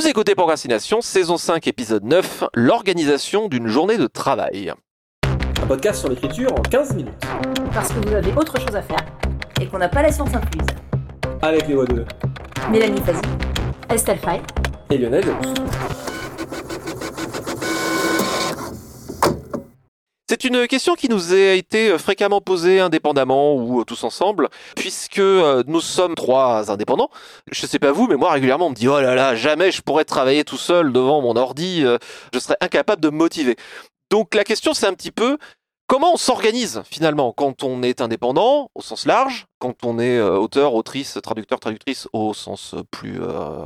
Vous écoutez Procrastination, saison 5, épisode 9, l'organisation d'une journée de travail. Un podcast sur l'écriture en 15 minutes. Parce que vous avez autre chose à faire et qu'on n'a pas la science incluse. Avec les voix de Mélanie Fazi, Estelle Fay et Lionel. C'est une question qui nous a été fréquemment posée indépendamment ou tous ensemble, puisque euh, nous sommes trois indépendants. Je sais pas vous, mais moi régulièrement on me dit oh là là, jamais je pourrais travailler tout seul devant mon ordi, euh, je serais incapable de me motiver. Donc la question c'est un petit peu comment on s'organise finalement quand on est indépendant au sens large, quand on est euh, auteur, autrice, traducteur, traductrice au sens plus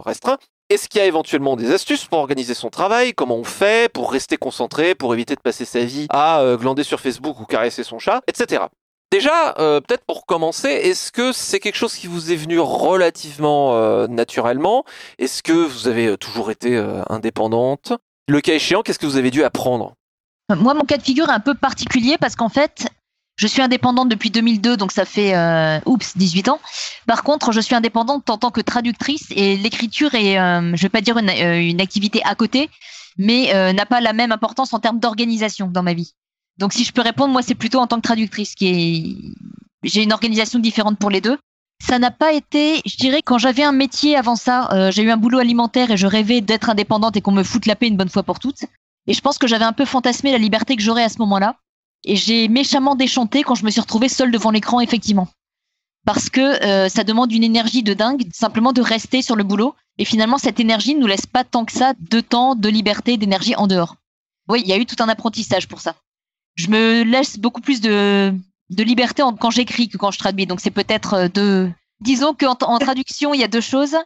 restreint, est-ce qu'il y a éventuellement des astuces pour organiser son travail? Comment on fait pour rester concentré, pour éviter de passer sa vie à euh, glander sur Facebook ou caresser son chat, etc. Déjà, euh, peut-être pour commencer, est-ce que c'est quelque chose qui vous est venu relativement euh, naturellement? Est-ce que vous avez toujours été indépendante? Le cas échéant, qu'est-ce que vous avez dû apprendre? Moi, mon cas de figure est un peu particulier parce qu'en fait, je suis indépendante depuis 2002, donc ça fait euh, oups 18 ans. Par contre, je suis indépendante en tant que traductrice et l'écriture est, euh, je vais pas dire une, euh, activité à côté, mais euh, n'a pas la même importance en termes d'organisation dans ma vie. Donc, si je peux répondre, moi, c'est plutôt en tant que traductrice qui est, j'ai une organisation différente pour les deux. Ça n'a pas été, je dirais, quand j'avais un métier avant ça, j'ai eu un boulot alimentaire et je rêvais d'être indépendante et qu'on me foute la paix une bonne fois pour toutes. Et je pense que j'avais un peu fantasmé la liberté que j'aurais à ce moment-là. Et j'ai méchamment déchanté quand je me suis retrouvée seule devant l'écran, effectivement. Parce que euh, ça demande une énergie de dingue, simplement de rester sur le boulot. Et finalement, cette énergie ne nous laisse pas tant que ça de temps, de liberté, d'énergie en dehors. Oui, il y a eu tout un apprentissage pour ça. Je me laisse beaucoup plus de, liberté quand j'écris que quand je traduis. Donc c'est peut-être euh, de... Disons qu'en en traduction, il y a deux choses.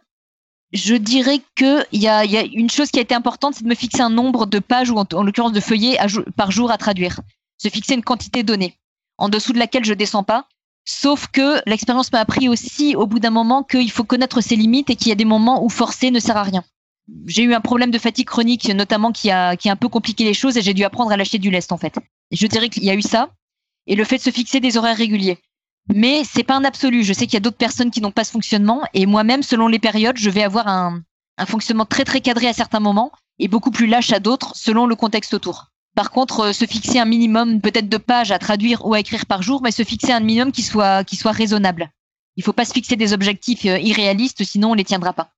Je dirais qu'il y y a une chose qui a été importante, c'est de me fixer un nombre de pages ou en l'occurrence de feuillets par jour à traduire se fixer une quantité donnée, en dessous de laquelle je descends pas. Sauf que l'expérience m'a appris aussi au bout d'un moment qu'il faut connaître ses limites et qu'il y a des moments où forcer ne sert à rien. J'ai eu un problème de fatigue chronique notamment qui a, un peu compliqué les choses et j'ai dû apprendre à lâcher du lest en fait. Je dirais qu'il y a eu ça et le fait de se fixer des horaires réguliers. Mais c'est pas un absolu. Je sais qu'il y a d'autres personnes qui n'ont pas ce fonctionnement et moi-même, selon les périodes, je vais avoir un fonctionnement très très cadré à certains moments et beaucoup plus lâche à d'autres selon le contexte autour. Par contre, euh, se fixer un minimum peut-être de pages à traduire ou à écrire par jour, mais se fixer un minimum qui soit, raisonnable. Il ne faut pas se fixer des objectifs euh, irréalistes, sinon on ne les tiendra pas.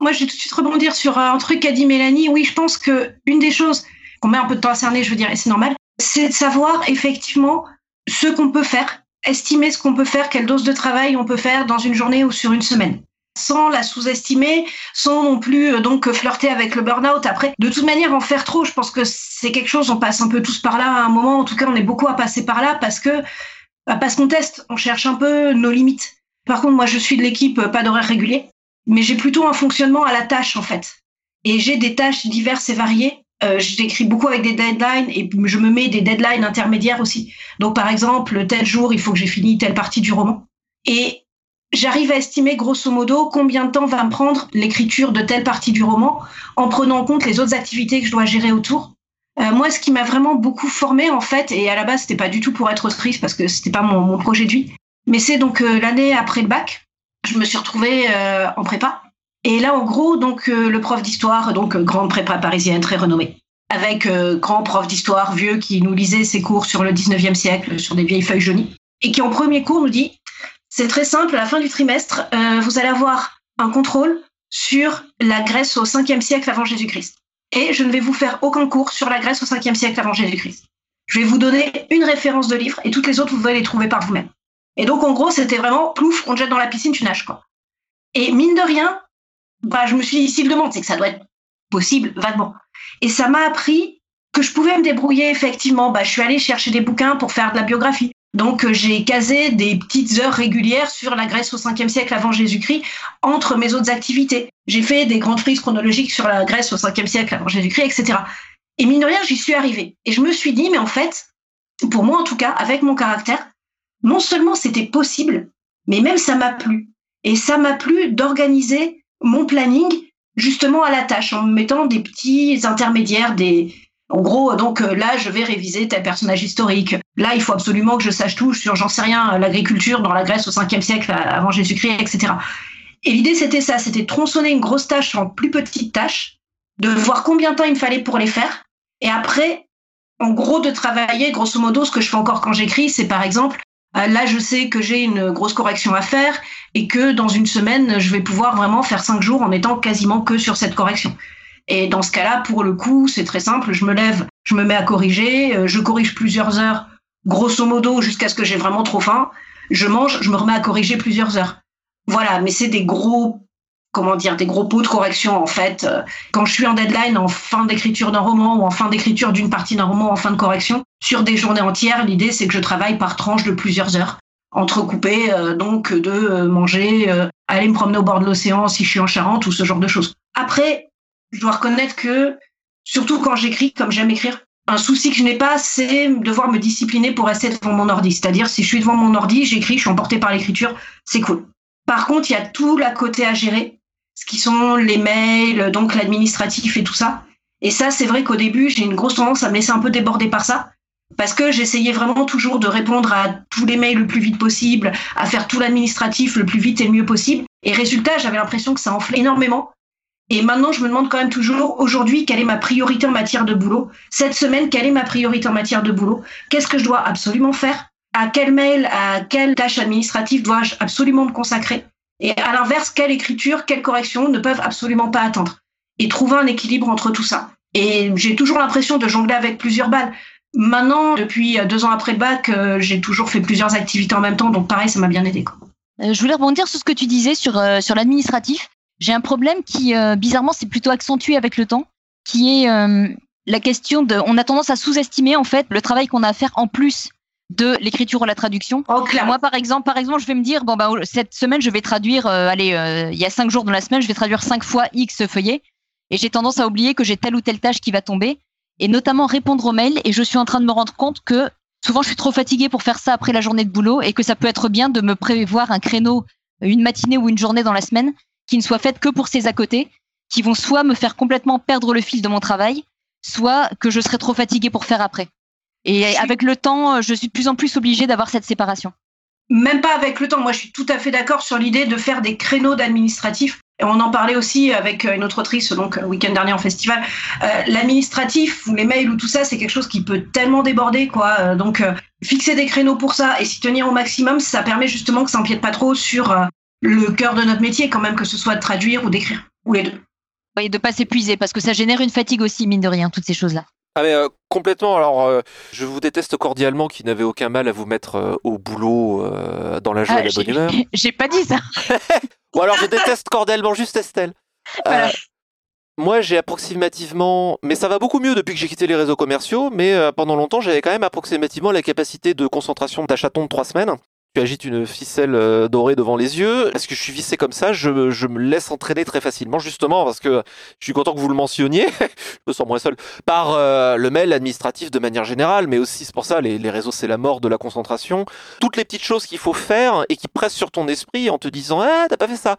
Moi, je vais tout de suite rebondir sur un truc qu'a dit Mélanie. Oui, je pense que une des choses qu'on met un peu de temps à cerner, je veux dire, et c'est normal, c'est de savoir effectivement ce qu'on peut faire, estimer ce qu'on peut faire, quelle dose de travail on peut faire dans une journée ou sur une semaine sans la sous-estimer, sans non plus euh, donc flirter avec le burn-out. Après, de toute manière, en faire trop, je pense que c'est quelque chose, on passe un peu tous par là à un moment. En tout cas, on est beaucoup à passer par là parce que bah, parce qu'on teste, on cherche un peu nos limites. Par contre, moi, je suis de l'équipe euh, pas d'horaire régulier, mais j'ai plutôt un fonctionnement à la tâche en fait. Et j'ai des tâches diverses et variées. Euh, J'écris beaucoup avec des deadlines et je me mets des deadlines intermédiaires aussi. Donc, par exemple, tel jour, il faut que j'ai fini telle partie du roman. Et j'arrive à estimer grosso modo combien de temps va me prendre l'écriture de telle partie du roman en prenant en compte les autres activités que je dois gérer autour. Euh, moi, ce qui m'a vraiment beaucoup formé en fait, et à la base c'était pas du tout pour être autrice parce que c'était pas mon, projet de vie, mais c'est donc euh, l'année après le bac, je me suis retrouvée euh, en prépa. Et là, en gros, donc le prof d'histoire, donc grande prépa parisienne très renommée, avec grand prof d'histoire vieux qui nous lisait ses cours sur le 19e siècle sur des vieilles feuilles jaunies, et qui en premier cours nous dit c'est très simple. À la fin du trimestre, euh, vous allez avoir un contrôle sur la Grèce au 5e siècle avant Jésus-Christ. Et je ne vais vous faire aucun cours sur la Grèce au 5e siècle avant Jésus-Christ. Je vais vous donner une référence de livre et toutes les autres, vous allez les trouver par vous-même. Et donc, en gros, c'était vraiment plouf, on te jette dans la piscine, tu nages, quoi. Et mine de rien, bah, je me suis dit, s'il demande, c'est que ça doit être possible, vaguement. Et ça m'a appris que je pouvais me débrouiller, effectivement. Bah, je suis allée chercher des bouquins pour faire de la biographie. Donc euh, j'ai casé des petites heures régulières sur la Grèce au 5e siècle avant Jésus-Christ entre mes autres activités. J'ai fait des grandes frises chronologiques sur la Grèce au 5e siècle avant Jésus-Christ, etc. Et mine de rien, j'y suis arrivée. Et je me suis dit, mais en fait, pour moi en tout cas, avec mon caractère, non seulement c'était possible, mais même ça m'a plu. Et ça m'a plu d'organiser mon planning justement à la tâche, en mettant des petits intermédiaires, des, en gros, donc euh, là, je vais réviser tel personnage historique. Là, il faut absolument que je sache tout sur, j'en sais rien, l'agriculture dans la Grèce au 5e siècle avant Jésus-Christ, etc. Et l'idée, c'était ça, c'était tronçonner une grosse tâche en plus petites tâches, de voir combien de temps il me fallait pour les faire, et après, en gros, de travailler, grosso modo, ce que je fais encore quand j'écris, c'est par exemple, euh, là, je sais que j'ai une grosse correction à faire et que dans une semaine, je vais pouvoir vraiment faire cinq jours en étant quasiment que sur cette correction. Et dans ce cas-là, pour le coup, c'est très simple. Je me lève, je me mets à corriger, euh, je corrige plusieurs heures, grosso modo, jusqu'à ce que j'ai vraiment trop faim. Je mange, je me remets à corriger plusieurs heures. Voilà, mais c'est des gros, comment dire, des gros pots de correction en fait. Euh, Quand je suis en deadline, en fin d'écriture d'un roman ou en fin d'écriture d'une partie d'un roman, en fin de correction, sur des journées entières, l'idée c'est que je travaille par tranche de plusieurs heures, entrecoupées euh, donc de manger, aller me promener au bord de l'océan si je suis en Charente ou ce genre de choses. Après, je dois reconnaître que, surtout quand j'écris, comme j'aime écrire, un souci que je n'ai pas, c'est devoir me discipliner pour rester devant mon ordi. C'est-à-dire, si je suis devant mon ordi, j'écris, je suis emporté par l'écriture, c'est cool. Par contre, il y a tout l'à côté à gérer, ce qui sont les mails, donc l'administratif et tout ça. Et ça, c'est vrai qu'au début, j'ai une grosse tendance à me laisser un peu déborder par ça, parce que j'essayais vraiment toujours de répondre à tous les mails le plus vite possible, à faire tout l'administratif le plus vite et le mieux possible. Et résultat, j'avais l'impression que ça enflait énormément. Et maintenant, je me demande quand même toujours, aujourd'hui, quelle est ma priorité en matière de boulot Cette semaine, quelle est ma priorité en matière de boulot Qu'est-ce que je dois absolument faire À quel mail, à quelle tâche administrative dois-je absolument me consacrer Et à l'inverse, quelle écriture, quelle correction ne peuvent absolument pas attendre Et trouver un équilibre entre tout ça. Et j'ai toujours l'impression de jongler avec plusieurs balles. Maintenant, depuis deux ans après le bac, euh, j'ai toujours fait plusieurs activités en même temps, donc pareil, ça m'a bien aidé. Euh, je voulais rebondir sur ce que tu disais sur, euh, sur l'administratif. J'ai un problème qui, euh, bizarrement, s'est plutôt accentué avec le temps, qui est euh, la question de. On a tendance à sous-estimer, en fait, le travail qu'on a à faire en plus de l'écriture ou la traduction. Oh. Moi, par exemple, par exemple, je vais me dire, bon, bah, cette semaine, je vais traduire, euh, allez, il y a cinq jours dans la semaine, je vais traduire cinq fois X feuillets. Et j'ai tendance à oublier que j'ai telle ou telle tâche qui va tomber, et notamment répondre aux mails. Et je suis en train de me rendre compte que souvent, je suis trop fatiguée pour faire ça après la journée de boulot, et que ça peut être bien de me prévoir un créneau, une matinée ou une journée dans la semaine, qui ne soit faite que pour ces à côté, qui vont soit me faire complètement perdre le fil de mon travail, soit que je serai trop fatiguée pour faire après. Et avec le temps, je suis de plus en plus obligée d'avoir cette séparation. Même pas avec le temps. Moi, je suis tout à fait d'accord sur l'idée de faire des créneaux d'administratif. Et on en parlait aussi avec euh, une autre autrice, donc le week-end dernier en festival. Euh, L'administratif ou les mails ou tout ça, c'est quelque chose qui peut tellement déborder, quoi. Euh, donc, euh, fixer des créneaux pour ça et s'y tenir au maximum, ça permet justement que ça empiète pas trop sur euh, le cœur de notre métier, quand même, que ce soit de traduire ou d'écrire, ou les deux. Et de pas s'épuiser, parce que ça génère une fatigue aussi, mine de rien, toutes ces choses-là. Ah mais euh, complètement. Alors, euh, je vous déteste cordialement, qui n'avez aucun mal à vous mettre euh, au boulot euh, dans la joie Ah, et la bonne j'ai- humeur. J'ai pas dit ça. Ou alors, je déteste cordialement juste Estelle. Voilà. Moi, j'ai approximativement, mais ça va beaucoup mieux depuis que j'ai quitté les réseaux commerciaux. Mais euh, pendant longtemps, j'avais quand même approximativement la capacité de concentration d'un chaton de trois semaines. Tu agites une ficelle euh, dorée devant les yeux. Est-ce que je suis vissé comme ça? Je, me laisse entraîner très facilement, justement, parce que je suis content que vous le mentionniez. je me sens moins seul. Par euh, le mail administratif de manière générale, mais aussi, c'est pour ça, les, les réseaux, c'est la mort de la concentration. Toutes les petites choses qu'il faut faire et qui pressent sur ton esprit en te disant Ah, t'as pas fait ça.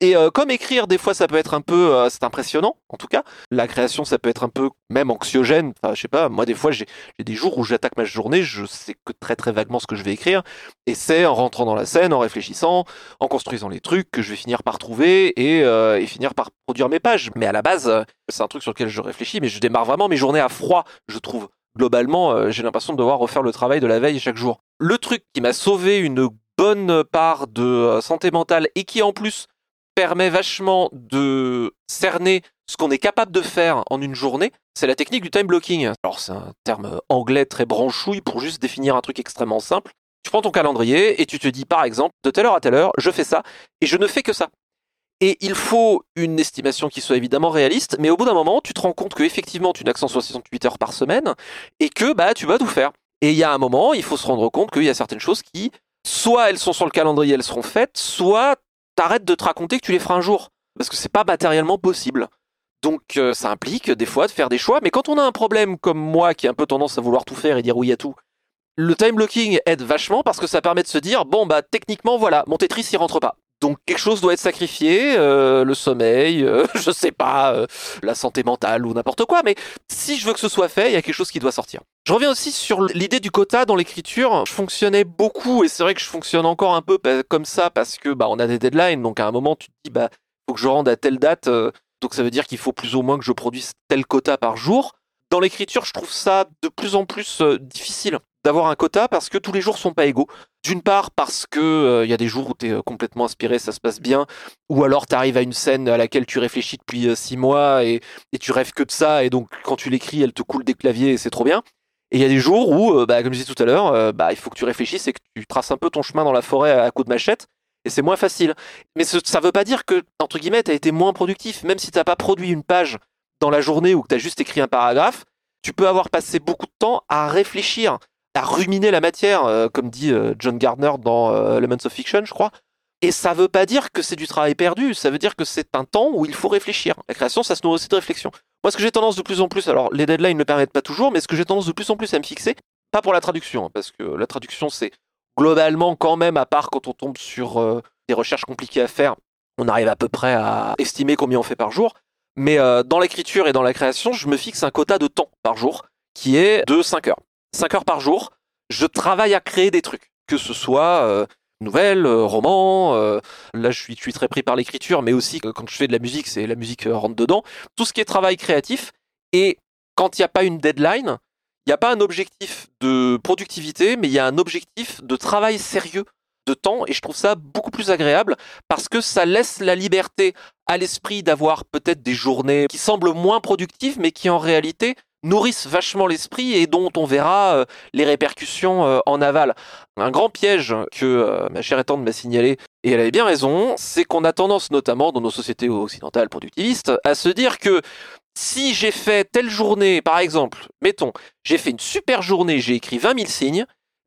Et euh, comme écrire, des fois, ça peut être un peu, euh, c'est impressionnant, en tout cas. La création, ça peut être un peu même anxiogène. Enfin, je sais pas. Moi, des fois, j'ai des jours où j'attaque ma journée, je sais que très très vaguement ce que je vais écrire, et c'est en rentrant dans la scène, en réfléchissant, en construisant les trucs que je vais finir par trouver et, euh, finir par produire mes pages. Mais à la base, c'est un truc sur lequel je réfléchis, mais je démarre vraiment mes journées à froid, je trouve. Globalement, j'ai l'impression de devoir refaire le travail de la veille chaque jour. Le truc qui m'a sauvé une bonne part de santé mentale et qui en plus permet vachement de cerner ce qu'on est capable de faire en une journée, c'est la technique du time blocking. Alors c'est un terme anglais très branchouille pour juste définir un truc extrêmement simple. Tu prends ton calendrier et tu te dis par exemple de telle heure à telle heure, je fais ça et je ne fais que ça. Et il faut une estimation qui soit évidemment réaliste, mais au bout d'un moment, tu te rends compte que effectivement tu n'as que 168 heures par semaine et que bah tu vas tout faire. Et il y a un moment, il faut se rendre compte qu'il y a certaines choses qui, soit elles sont sur le calendrier, elles seront faites, soit t'arrêtes de te raconter que tu les feras un jour. Parce que c'est pas matériellement possible. Donc euh, ça implique des fois de faire des choix. Mais quand on a un problème comme moi qui a un peu tendance à vouloir tout faire et dire oui à tout, le time blocking aide vachement parce que ça permet de se dire bon bah techniquement voilà, mon Tetris il rentre pas. Donc quelque chose doit être sacrifié, euh, le sommeil, euh, je sais pas, euh, la santé mentale ou n'importe quoi, mais si je veux que ce soit fait, il y a quelque chose qui doit sortir. Je reviens aussi sur l'idée du quota dans l'écriture. Je fonctionnais beaucoup et c'est vrai que je fonctionne encore un peu pa- comme ça parce que bah on a des deadlines, donc à un moment tu te dis bah faut que je rende à telle date, donc ça veut dire qu'il faut plus ou moins que je produise tel quota par jour. Dans l'écriture, je trouve ça de plus en plus difficile d'avoir un quota parce que tous les jours sont pas égaux. D'une part parce que il y a des jours où tu es complètement inspiré, ça se passe bien, ou alors tu arrives à une scène à laquelle tu réfléchis depuis euh, six mois et, et tu rêves que de ça, et donc quand tu l'écris, elle te coule des claviers et c'est trop bien. Et il y a des jours où, euh, bah, comme je disais tout à l'heure, euh, bah, il faut que tu réfléchisses et que tu traces un peu ton chemin dans la forêt à, à coups de machette, et c'est moins facile. Mais ce- ça veut pas dire que, entre guillemets, tu as été moins productif, même si t'as pas produit une page dans la journée ou que tu as juste écrit un paragraphe, tu peux avoir passé beaucoup de temps à réfléchir, à ruminer la matière, euh, comme dit euh, John Gardner dans euh, Elements of Fiction, je crois. Et ça veut pas dire que c'est du travail perdu, ça veut dire que c'est un temps où il faut réfléchir. La création, ça se nourrit aussi de réflexion. Moi, ce que j'ai tendance de plus en plus, alors les deadlines ne le permettent pas toujours, mais ce que j'ai tendance de plus en plus à me fixer, pas pour la traduction, hein, parce que la traduction, c'est globalement quand même, à part quand on tombe sur euh, des recherches compliquées à faire, on arrive à peu près à estimer combien on fait par jour. Mais dans l'écriture et dans la création, je me fixe un quota de temps par jour qui est de 5 heures. 5 heures par jour, je travaille à créer des trucs, que ce soit euh, nouvelles, euh, romans, euh, là je suis, très pris par l'écriture, mais aussi quand je fais de la musique, c'est la musique rentre dedans, tout ce qui est travail créatif, et quand il n'y a pas une deadline, il n'y a pas un objectif de productivité, mais il y a un objectif de travail sérieux de temps, et je trouve ça beaucoup plus agréable, parce que ça laisse la liberté à l'esprit d'avoir peut-être des journées qui semblent moins productives, mais qui en réalité nourrissent vachement l'esprit et dont on verra euh, les répercussions euh, en aval. Un grand piège que euh, ma chère étante m'a signalé, et elle avait bien raison, c'est qu'on a tendance, notamment dans nos sociétés occidentales productivistes, à se dire que si j'ai fait telle journée, par exemple, mettons, j'ai fait une super journée, j'ai écrit 20 000 signes,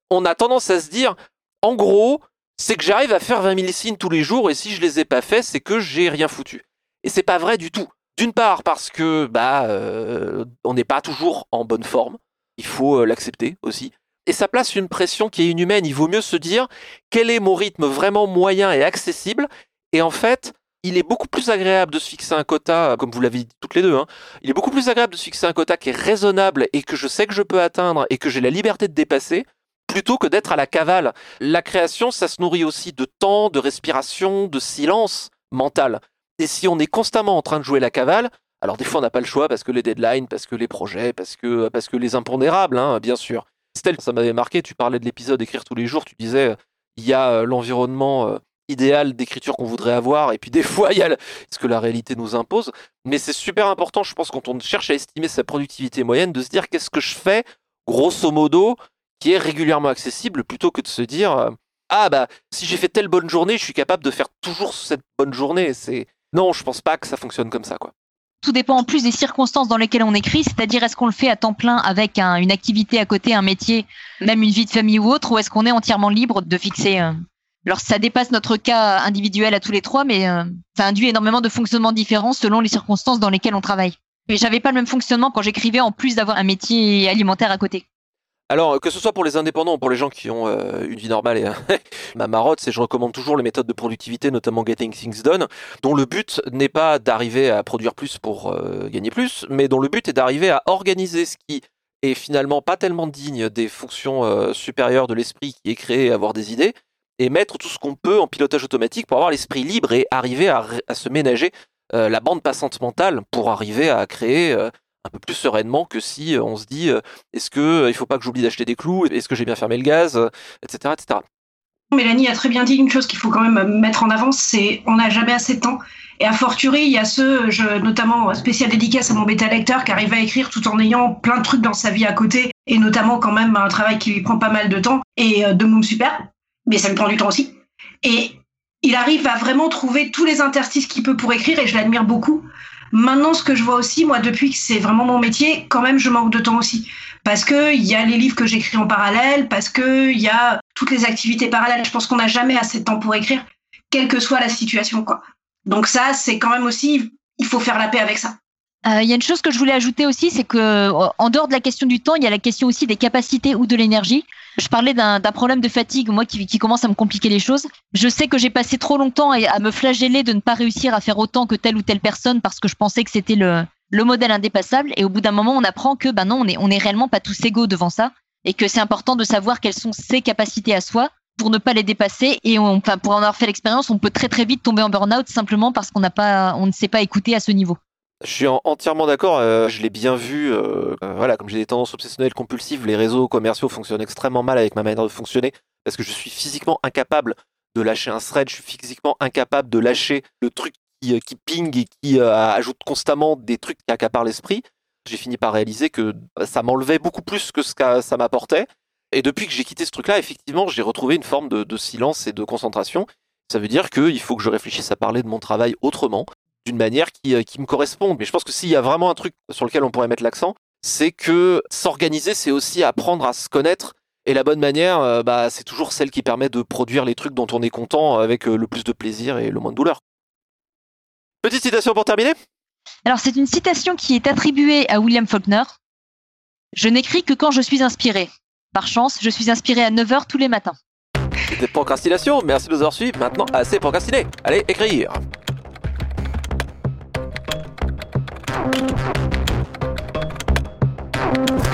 on a tendance à se dire, en gros, c'est que j'arrive à faire 20 000 signes tous les jours, et si je les ai pas faits, c'est que j'ai rien foutu. Et c'est pas vrai du tout. D'une part parce que bah euh, on n'est pas toujours en bonne forme, il faut euh, l'accepter aussi. Et ça place une pression qui est inhumaine. Il vaut mieux se dire quel est mon rythme vraiment moyen et accessible? Et en fait, il est beaucoup plus agréable de se fixer un quota, comme vous l'avez dit toutes les deux. Hein, il est beaucoup plus agréable de se fixer un quota qui est raisonnable et que je sais que je peux atteindre et que j'ai la liberté de dépasser, plutôt que d'être à la cavale. La création, ça se nourrit aussi de temps, de respiration, de silence mental. Et si on est constamment en train de jouer la cavale, alors des fois on n'a pas le choix parce que les deadlines, parce que les projets, parce que, parce que les impondérables, hein, bien sûr. Stella, ça m'avait marqué, tu parlais de l'épisode écrire tous les jours, tu disais, il y a euh, l'environnement euh, idéal d'écriture qu'on voudrait avoir, et puis des fois il y a ce que la réalité nous impose. Mais c'est super important, je pense, quand on cherche à estimer sa productivité moyenne, de se dire qu'est-ce que je fais, grosso modo, qui est régulièrement accessible, plutôt que de se dire, euh, ah bah, si j'ai fait telle bonne journée, je suis capable de faire toujours cette bonne journée. C'est non, je pense pas que ça fonctionne comme ça, quoi. Tout dépend en plus des circonstances dans lesquelles on écrit, c'est-à-dire est-ce qu'on le fait à temps plein avec un- une activité à côté, un métier, même une vie de famille ou autre, ou est-ce qu'on est entièrement libre de fixer. euh, Alors ça dépasse notre cas individuel à tous les trois, mais euh, ça induit énormément de fonctionnements différents selon les circonstances dans lesquelles on travaille. Mais j'avais pas le même fonctionnement quand j'écrivais en plus d'avoir un métier alimentaire à côté. Alors, que ce soit pour les indépendants ou pour les gens qui ont euh, une vie normale, et ma marotte, c'est je recommande toujours les méthodes de productivité, notamment Getting Things Done, dont le but n'est pas d'arriver à produire plus pour euh, gagner plus, mais dont le but est d'arriver à organiser ce qui est finalement pas tellement digne des fonctions euh, supérieures de l'esprit qui est créé avoir des idées, et mettre tout ce qu'on peut en pilotage automatique pour avoir l'esprit libre et arriver à, se ménager euh, la bande passante mentale pour arriver à créer euh, un peu plus sereinement que si euh, on se dit euh, est-ce que euh, il faut pas que j'oublie d'acheter des clous? Est-ce que j'ai bien fermé le gaz? Etc. etc. Mélanie a très bien dit une chose qu'il faut quand même mettre en avant, c'est on n'a jamais assez de temps. Et à fortiori, il y a ceux, je, notamment spécial dédicace à mon bêta lecteur, qui arrive à écrire tout en ayant plein de trucs dans sa vie à côté, et notamment quand même un travail qui lui prend pas mal de temps, et de Moom Super, mais ça lui prend du temps aussi. Et il arrive à vraiment trouver tous les interstices qu'il peut pour écrire, et je l'admire beaucoup. Maintenant, ce que je vois aussi, moi, depuis que c'est vraiment mon métier, quand même, je manque de temps aussi. Parce que il y a les livres que j'écris en parallèle, parce que il y a toutes les activités parallèles. Je pense qu'on n'a jamais assez de temps pour écrire, quelle que soit la situation, quoi. Donc ça, c'est quand même aussi, il faut faire la paix avec ça. Euh, Il y a une chose que je voulais ajouter aussi, c'est que en dehors de la question du temps, il y a la question aussi des capacités ou de l'énergie. Je parlais d'un problème de fatigue, moi, qui, commence à me compliquer les choses. Je sais que j'ai passé trop longtemps à, me flageller de ne pas réussir à faire autant que telle ou telle personne parce que je pensais que c'était le, le modèle indépassable. Et au bout d'un moment, on apprend que, ben non, on est, on est réellement pas tous égaux devant ça. Et que c'est important de savoir quelles sont ses capacités à soi pour ne pas les dépasser. Et on, enfin, pour en avoir fait l'expérience, on peut très très vite tomber en burn-out simplement parce qu'on n'a pas, on ne s'est pas écouté à ce niveau. Je suis entièrement d'accord. Euh, je l'ai bien vu. Euh, euh, voilà, comme j'ai des tendances obsessionnelles compulsives, les réseaux commerciaux fonctionnent extrêmement mal avec ma manière de fonctionner parce que je suis physiquement incapable de lâcher un thread. Je suis physiquement incapable de lâcher le truc qui, qui ping et qui ajoute constamment des trucs qui accaparent l'esprit. J'ai fini par réaliser que ça m'enlevait beaucoup plus que ce que ça m'apportait. Et depuis que j'ai quitté ce truc-là, effectivement, j'ai retrouvé une forme de silence et de concentration. Ça veut dire qu'il faut que je réfléchisse à parler de mon travail autrement d'une manière euh, qui, me correspond. Mais je pense que s'il y a vraiment un truc sur lequel on pourrait mettre l'accent, c'est que s'organiser, c'est aussi apprendre à se connaître. Et la bonne manière, euh, bah, c'est toujours celle qui permet de produire les trucs dont on est content avec euh, le plus de plaisir et le moins de douleur. Petite citation pour terminer Alors, c'est une citation qui est attribuée à William Faulkner. Je n'écris que quand je suis inspiré. Par chance, je suis inspiré à 9h tous les matins. C'était procrastination, merci de nous avoir suivis. Maintenant, assez procrastiné. Allez, écrire. Thank you.